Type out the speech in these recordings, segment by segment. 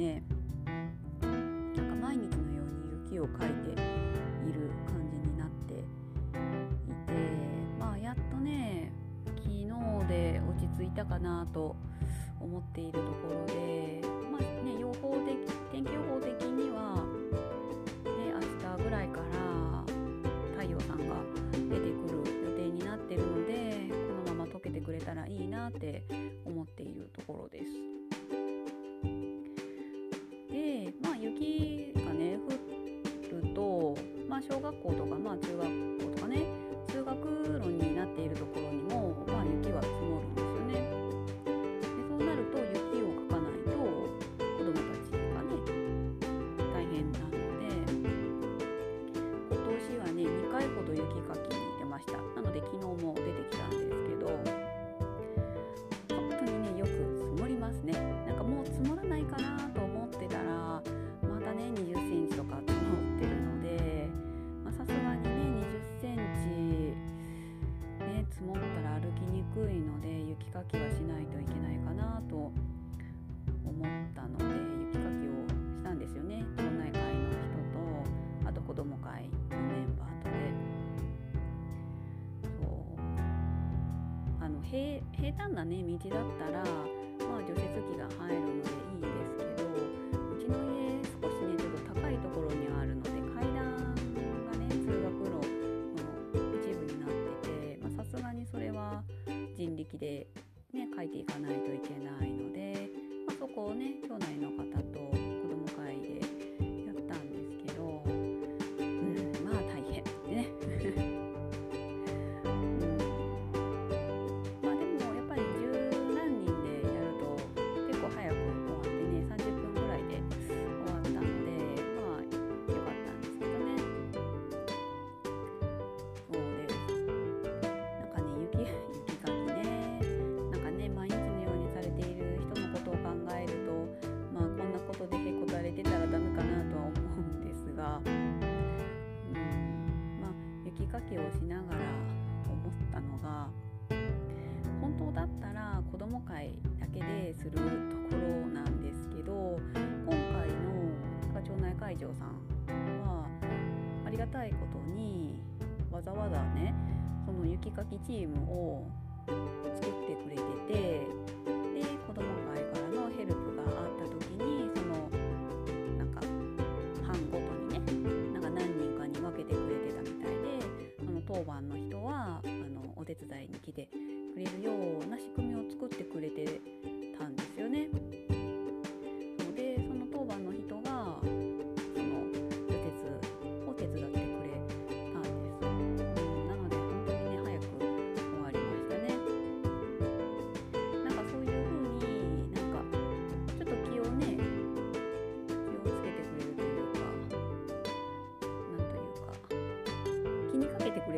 ねなんか毎日のように雪をかいている感じになっていてまあやっとね昨日で落ち着いたかなと思っているところでまあね予報的天気予報的には積もったら歩きにくいので雪かきはしないといけないかなと思ったので雪かきをしたんですよね。町内会の人とあと子ども会のメンバーとで。そう。あの平平坦なね道だったらまあ除雪機が入るのでいいですけどでね書いていかないといけない。きをしながら思ったのが本当だったら子ども会だけでするところなんですけど今回の町内会長さんはありがたいことにわざわざねその雪かきチームを作ってくれててで子ども会からのヘルプがあった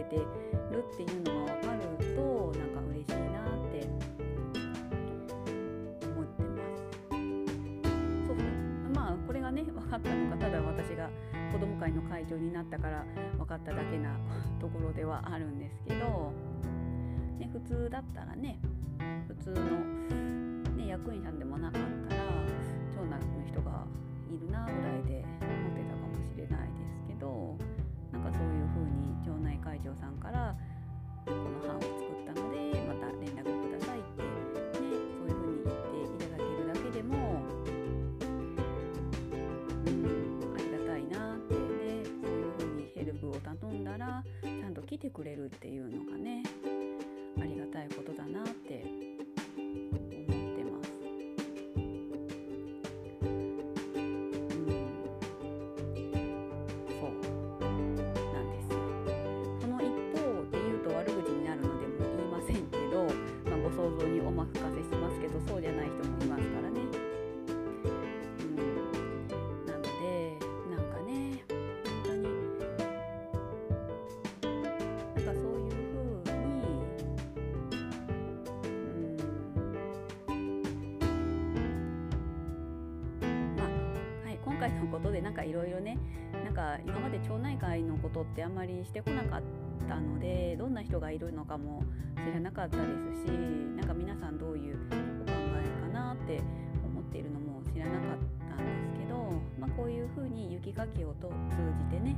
れてるっていうのが分かるとなんか嬉しいなって思ってます。そうそうまあこれがね分かったのがただ私が子ども会の会長になったから分かっただけな ところではあるんですけど、ね、普通だったらね普通の、ね、役員さんでもなかったら町内の人がいるなぐらいで思ってたかもしれないですけどなんかそういう風に町内会長さんからこの班を作ったのでまた連絡くださいって、ね、そういう風に言っていただけるだけでもうんありがたいなって。ねそういう風にヘルプを頼んだらちゃんと来てくれるっていうのがねありがたいことだなってあはい今回のことでなんかいろいろねなんか今まで町内会のことってあんまりしてこなかったのでどんな人がいるのかも知らなかったですしなんか皆さんどういうお考えかなって思っているのも知らなかったんですけど、まあ、こういうふうに雪かきをと通じてね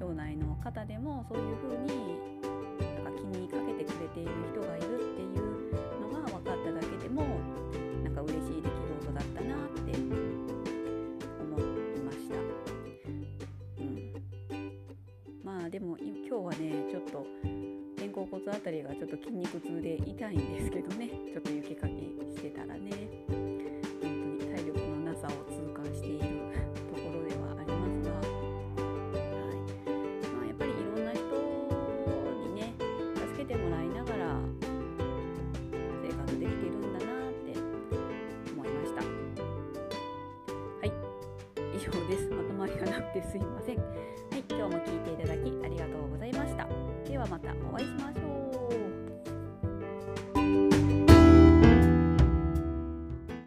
町内の方でもそういうふうにでも今日はねちょっと肩甲骨あたりがちょっと筋肉痛で痛いんですけどね。ちょっと雪かきしてたらね。本当に体力のなさを痛感して以上です。まとまりがなくてすいません。はい今日も聞いていただきありがとうございました。ではまたお会いしましょう。